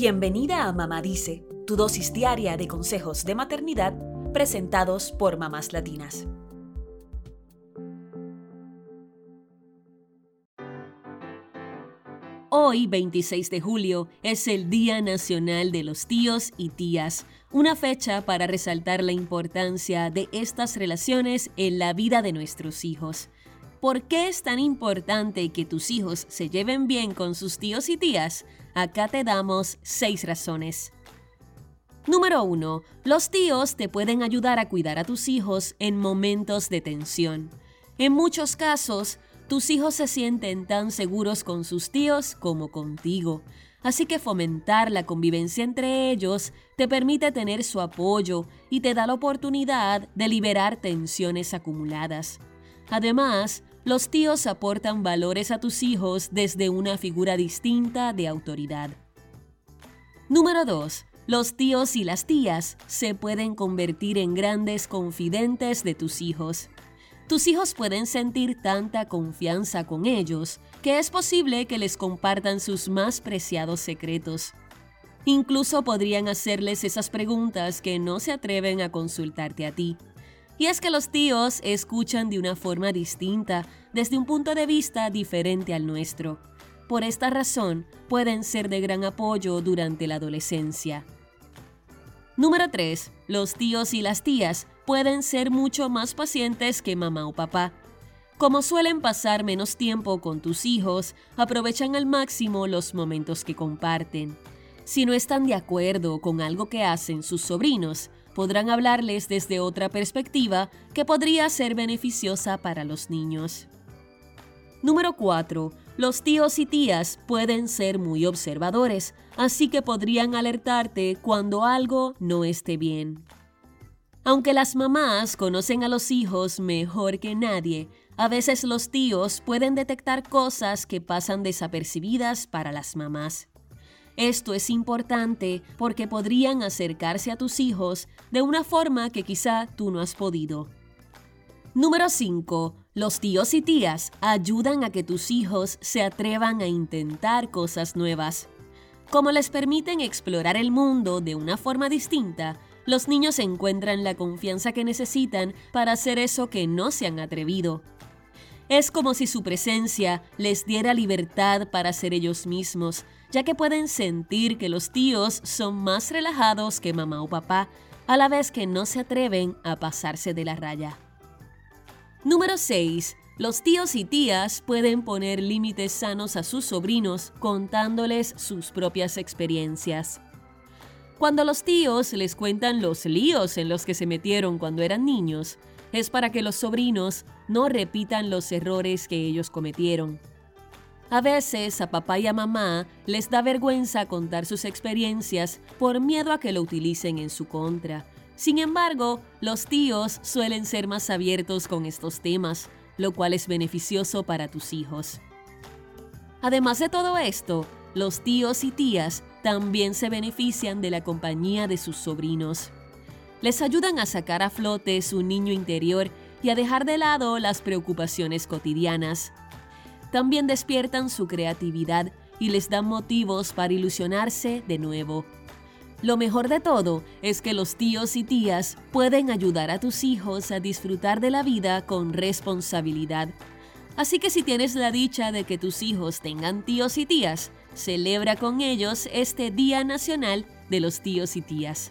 Bienvenida a Mamá Dice, tu dosis diaria de consejos de maternidad presentados por mamás latinas. Hoy, 26 de julio, es el Día Nacional de los Tíos y Tías, una fecha para resaltar la importancia de estas relaciones en la vida de nuestros hijos. ¿Por qué es tan importante que tus hijos se lleven bien con sus tíos y tías? Acá te damos seis razones. Número 1. Los tíos te pueden ayudar a cuidar a tus hijos en momentos de tensión. En muchos casos, tus hijos se sienten tan seguros con sus tíos como contigo. Así que fomentar la convivencia entre ellos te permite tener su apoyo y te da la oportunidad de liberar tensiones acumuladas. Además, los tíos aportan valores a tus hijos desde una figura distinta de autoridad. Número 2. Los tíos y las tías se pueden convertir en grandes confidentes de tus hijos. Tus hijos pueden sentir tanta confianza con ellos que es posible que les compartan sus más preciados secretos. Incluso podrían hacerles esas preguntas que no se atreven a consultarte a ti. Y es que los tíos escuchan de una forma distinta, desde un punto de vista diferente al nuestro. Por esta razón, pueden ser de gran apoyo durante la adolescencia. Número 3. Los tíos y las tías pueden ser mucho más pacientes que mamá o papá. Como suelen pasar menos tiempo con tus hijos, aprovechan al máximo los momentos que comparten. Si no están de acuerdo con algo que hacen sus sobrinos, podrán hablarles desde otra perspectiva que podría ser beneficiosa para los niños. Número 4. Los tíos y tías pueden ser muy observadores, así que podrían alertarte cuando algo no esté bien. Aunque las mamás conocen a los hijos mejor que nadie, a veces los tíos pueden detectar cosas que pasan desapercibidas para las mamás. Esto es importante porque podrían acercarse a tus hijos de una forma que quizá tú no has podido. Número 5. Los tíos y tías ayudan a que tus hijos se atrevan a intentar cosas nuevas. Como les permiten explorar el mundo de una forma distinta, los niños encuentran la confianza que necesitan para hacer eso que no se han atrevido. Es como si su presencia les diera libertad para ser ellos mismos, ya que pueden sentir que los tíos son más relajados que mamá o papá, a la vez que no se atreven a pasarse de la raya. Número 6. Los tíos y tías pueden poner límites sanos a sus sobrinos contándoles sus propias experiencias. Cuando los tíos les cuentan los líos en los que se metieron cuando eran niños, es para que los sobrinos no repitan los errores que ellos cometieron. A veces a papá y a mamá les da vergüenza contar sus experiencias por miedo a que lo utilicen en su contra. Sin embargo, los tíos suelen ser más abiertos con estos temas, lo cual es beneficioso para tus hijos. Además de todo esto, los tíos y tías también se benefician de la compañía de sus sobrinos. Les ayudan a sacar a flote su niño interior y a dejar de lado las preocupaciones cotidianas. También despiertan su creatividad y les dan motivos para ilusionarse de nuevo. Lo mejor de todo es que los tíos y tías pueden ayudar a tus hijos a disfrutar de la vida con responsabilidad. Así que si tienes la dicha de que tus hijos tengan tíos y tías, celebra con ellos este Día Nacional de los Tíos y Tías.